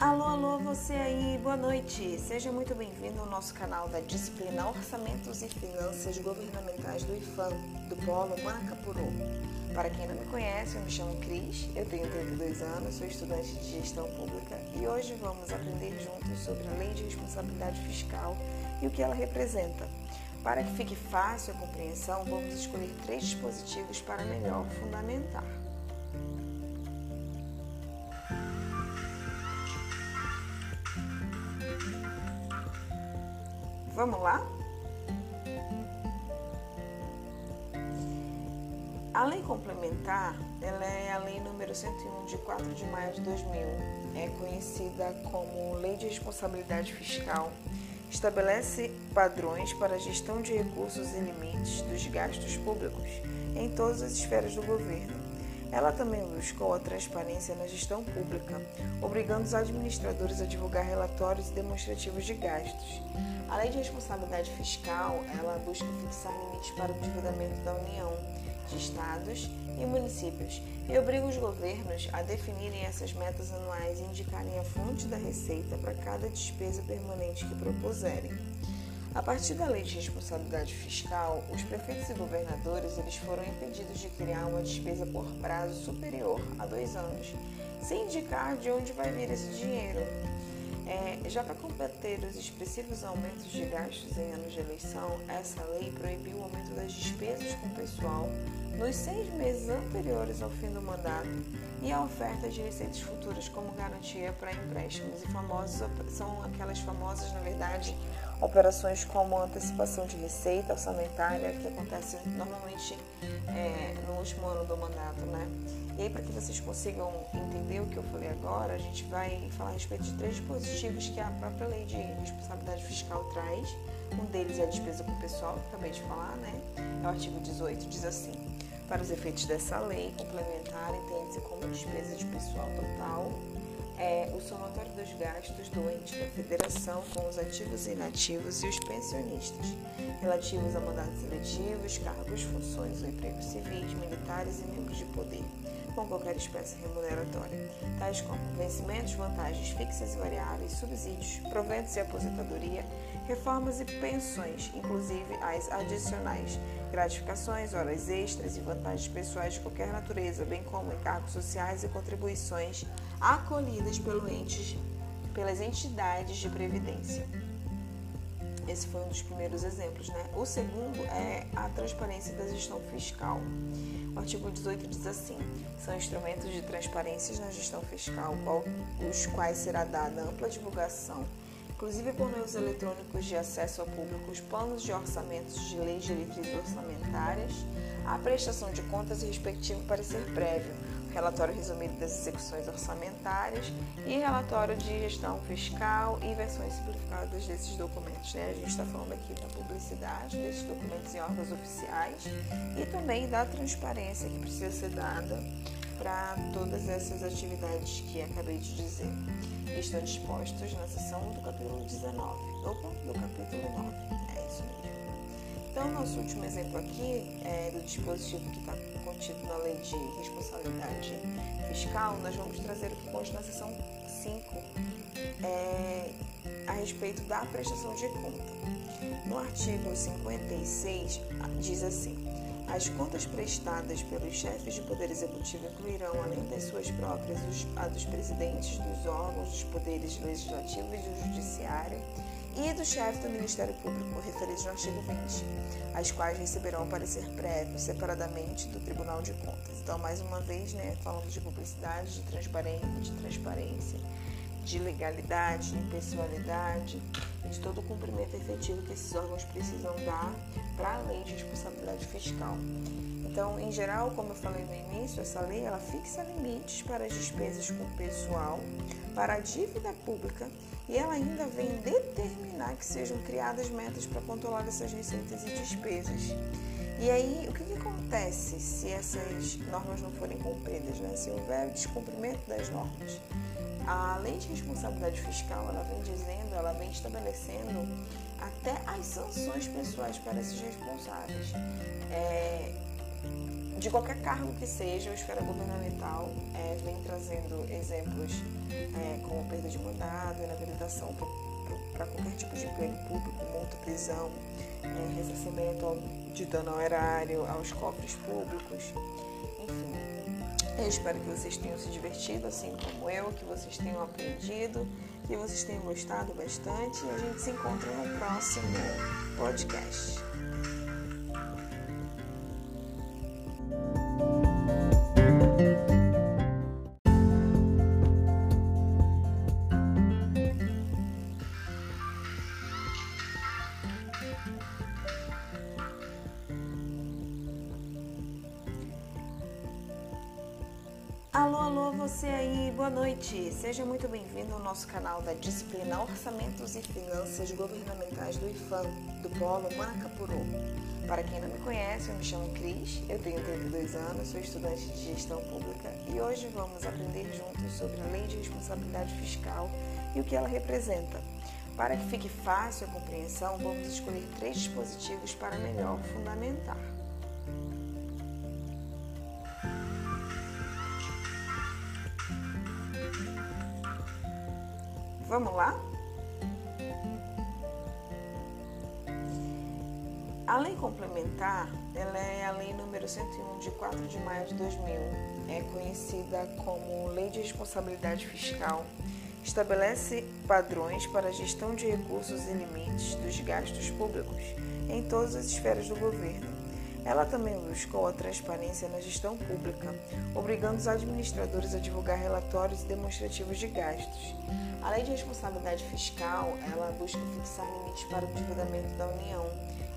Alô, alô, você aí, boa noite. Seja muito bem-vindo ao nosso canal da disciplina Orçamentos e Finanças Governamentais do IFAM, do Polo Manacapuru. Para quem não me conhece, eu me chamo Cris, eu tenho 32 anos, sou estudante de gestão pública e hoje vamos aprender juntos sobre a Lei de Responsabilidade Fiscal e o que ela representa. Para que fique fácil a compreensão, vamos escolher três dispositivos para melhor fundamentar. Vamos lá? A lei complementar, ela é a lei número 101 de 4 de maio de 2000, é conhecida como Lei de Responsabilidade Fiscal. Estabelece padrões para a gestão de recursos e limites dos gastos públicos em todas as esferas do governo. Ela também buscou a transparência na gestão pública, obrigando os administradores a divulgar relatórios demonstrativos de gastos. A Lei de Responsabilidade Fiscal, ela busca fixar limites para o endividamento da União, de estados e municípios e obriga os governos a definirem essas metas anuais e indicarem a fonte da receita para cada despesa permanente que propuserem. A partir da Lei de Responsabilidade Fiscal, os prefeitos e governadores eles foram impedidos de criar uma despesa por prazo superior a dois anos, sem indicar de onde vai vir esse dinheiro. É, já para combater os expressivos aumentos de gastos em anos de eleição, essa lei proibiu o aumento das despesas com o pessoal nos seis meses anteriores ao fim do mandato e a oferta de receitas futuras como garantia para empréstimos. E famosos, são aquelas famosas, na verdade, operações como antecipação de receita orçamentária, que acontece normalmente é, no último ano do mandato, né? E aí, para que vocês consigam entender o que eu falei agora, a gente vai falar a respeito de três dispositivos que a própria lei de responsabilidade fiscal traz. Um deles é a despesa com o pessoal, que acabei de falar, né? É o artigo 18, diz assim: para os efeitos dessa lei complementar, entende-se como despesa de pessoal total é o somatório dos gastos do ente da federação com os ativos e inativos e os pensionistas, relativos a mandatos eletivos, cargos, funções ou empregos civis, militares e membros de poder com qualquer espécie remuneratória, tais como vencimentos, vantagens fixas e variáveis, subsídios, proventos e aposentadoria, reformas e pensões, inclusive as adicionais, gratificações, horas extras e vantagens pessoais de qualquer natureza, bem como encargos sociais e contribuições acolhidas pelo entes, pelas entidades de previdência. Esse foi um dos primeiros exemplos, né? O segundo é a transparência da gestão fiscal. O artigo 18 diz assim: são instrumentos de transparência na gestão fiscal, os quais será dada ampla divulgação, inclusive por meios eletrônicos de acesso ao público, os planos de orçamentos de leis diretrizes orçamentárias, a prestação de contas e respectivo parecer prévio, relatório resumido das execuções orçamentárias e relatório de gestão fiscal e versões simplificadas desses documentos. Né? A gente está falando aqui da publicidade desses documentos em órgãos oficiais e também da transparência que precisa ser dada para todas essas atividades que acabei de dizer. Estão dispostos na seção do capítulo 19, opa, do capítulo 9. É isso mesmo. Então, nosso último exemplo aqui é do dispositivo que está contido na Lei de Responsabilidade Fiscal, nós vamos trazer o que consta na seção 5 é, a respeito da prestação de conta. No artigo 56, diz assim: as contas prestadas pelos chefes de poder executivo incluirão, além das suas próprias, a dos presidentes dos órgãos dos poderes legislativo e do judiciário e do chefe do Ministério Público, referidos no artigo 20, as quais receberão parecer prévio separadamente do Tribunal de Contas. Então, mais uma vez, né, falando de publicidade, de transparência, de transparência, de legalidade, de impessoalidade de todo o cumprimento efetivo que esses órgãos precisam dar para a lei de responsabilidade fiscal. Então, em geral, como eu falei no início, essa lei ela fixa limites para as despesas com pessoal, para a dívida pública e ela ainda vem determinar que sejam criadas metas para controlar essas receitas e despesas. E aí, o que, que acontece se essas normas não forem cumpridas, né? se houver descumprimento das normas? A lei de responsabilidade fiscal, ela vem dizendo, ela vem estabelecendo até as sanções pessoais para esses responsáveis. É, de qualquer cargo que seja, a esfera governamental é, vem trazendo exemplos é, como perda de mandado, inabilitação para qualquer tipo de emprego público, multa, prisão, é, ressarcimento de dano ao erário, aos cofres públicos, enfim. Eu espero que vocês tenham se divertido, assim como eu, que vocês tenham aprendido, que vocês tenham gostado bastante e a gente se encontra no próximo podcast. Alô, você aí, boa noite. Seja muito bem-vindo ao nosso canal da disciplina Orçamentos e Finanças Governamentais do IFAM, do Polo Manacapuru. Para quem não me conhece, eu me chamo Cris, eu tenho 32 anos, sou estudante de gestão pública e hoje vamos aprender juntos sobre a Lei de Responsabilidade Fiscal e o que ela representa. Para que fique fácil a compreensão, vamos escolher três dispositivos para melhor fundamentar. Vamos lá? A lei complementar, ela é a lei número 101 de 4 de maio de 2000. É conhecida como Lei de Responsabilidade Fiscal. Estabelece padrões para a gestão de recursos e limites dos gastos públicos em todas as esferas do governo ela também buscou a transparência na gestão pública, obrigando os administradores a divulgar relatórios demonstrativos de gastos. A Lei de Responsabilidade Fiscal, ela busca fixar limites para o endividamento da União,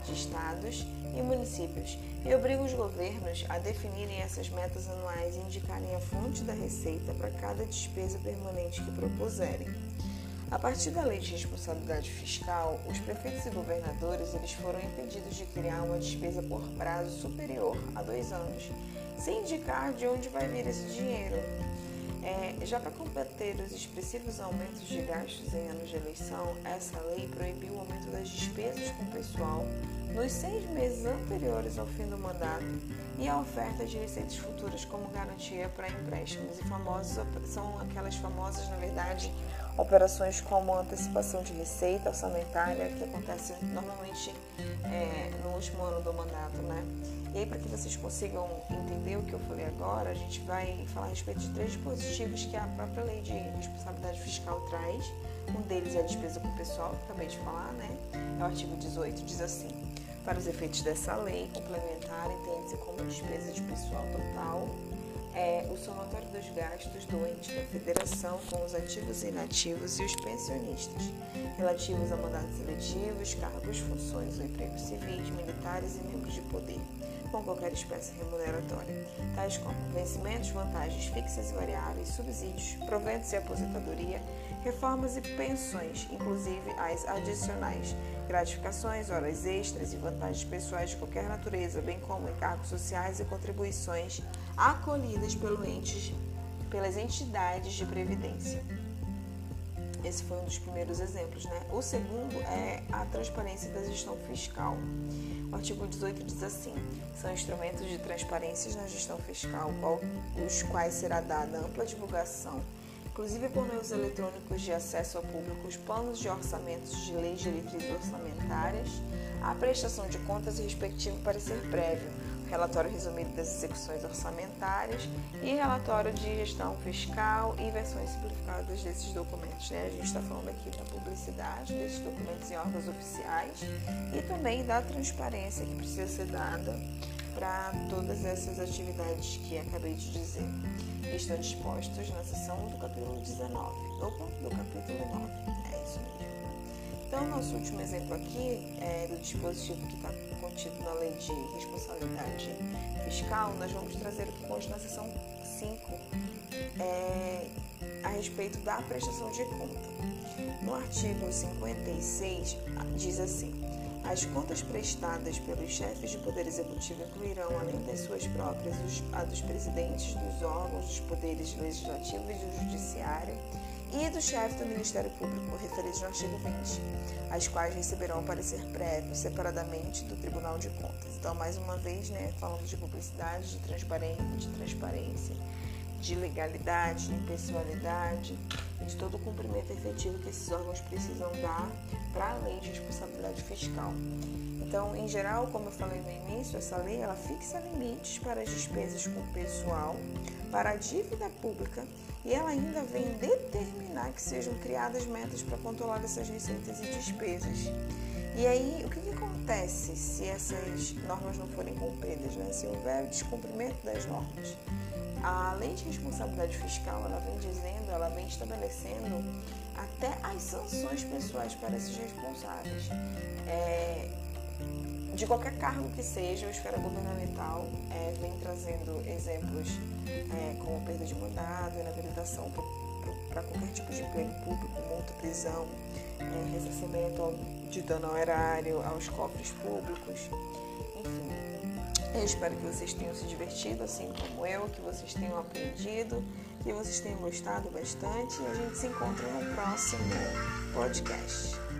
de estados e municípios e obriga os governos a definirem essas metas anuais e indicarem a fonte da receita para cada despesa permanente que propuserem. A partir da Lei de Responsabilidade Fiscal, os prefeitos e governadores eles foram impedidos de criar uma despesa por prazo superior a dois anos, sem indicar de onde vai vir esse dinheiro. É, já para combater os expressivos aumentos de gastos em anos de eleição, essa lei proibiu o aumento das despesas com o pessoal nos seis meses anteriores ao fim do mandato e a oferta de receitas futuras como garantia para empréstimos. E famosos, são aquelas famosas, na verdade, operações como antecipação de receita orçamentária, que acontece normalmente é, no último ano do mandato, né? E aí, para que vocês consigam entender o que eu falei agora, a gente vai falar a respeito de três dispositivos que a própria lei de responsabilidade fiscal traz. Um deles é a despesa com o pessoal, que acabei de falar, né? É o artigo 18, diz assim: para os efeitos dessa lei complementar, entende-se como despesa de pessoal total é o somatório dos gastos do ente da federação com os ativos e inativos e os pensionistas, relativos a mandatos eletivos, cargos, funções ou empregos civis, militares e membros de poder, com qualquer espécie remuneratória, tais como vencimentos, vantagens fixas e variáveis, subsídios, proventos e aposentadoria, reformas e pensões, inclusive as adicionais, gratificações, horas extras e vantagens pessoais de qualquer natureza, bem como encargos sociais e contribuições acolhidas pelo entes, pelas entidades de previdência. Esse foi um dos primeiros exemplos. Né? O segundo é a transparência da gestão fiscal. O artigo 18 diz assim: são instrumentos de transparência na gestão fiscal, os quais será dada ampla divulgação inclusive por meios eletrônicos de acesso ao público, os planos de orçamentos de leis diretrizes orçamentárias, a prestação de contas e respectivo parecer prévio, relatório resumido das execuções orçamentárias e relatório de gestão fiscal e versões simplificadas desses documentos. Né? A gente está falando aqui da publicidade desses documentos em órgãos oficiais e também da transparência que precisa ser dada para todas essas atividades que acabei de dizer. Estão dispostos na seção do capítulo 19, opa, do capítulo 9, é isso mesmo. Então, nosso último exemplo aqui é do dispositivo que está contido na Lei de Responsabilidade Fiscal, nós vamos trazer o que consta na seção 5, é, a respeito da prestação de conta. No artigo 56, diz assim: as contas prestadas pelos chefes de poder executivo incluirão, além das suas próprias, a dos presidentes dos órgãos dos poderes legislativo e do judiciário e do chefe do Ministério Público, referidos no artigo 20, as quais receberão parecer prévio separadamente do Tribunal de Contas. Então, mais uma vez, né, falando de publicidade, de transparência, de transparência, de legalidade, de impessoalidade, de todo o cumprimento efetivo que esses órgãos precisam dar para a lei de responsabilidade fiscal. Então, em geral, como eu falei no início, essa lei ela fixa limites para as despesas com pessoal, para a dívida pública e ela ainda vem determinar que sejam criadas metas para controlar essas receitas e despesas. E aí, o que, que acontece se essas normas não forem cumpridas, né? se houver descumprimento das normas? A lei de responsabilidade fiscal, ela vem dizendo, ela vem estabelecendo até as sanções pessoais para esses responsáveis. É, de qualquer cargo que seja, a esfera governamental é, vem trazendo exemplos é, como perda de mandado, inabilitação para qualquer tipo de emprego público, multa, prisão, é, ressarcimento de dano ao erário, aos cofres públicos, enfim. Eu espero que vocês tenham se divertido, assim como eu, que vocês tenham aprendido, que vocês tenham gostado bastante e a gente se encontra no próximo podcast.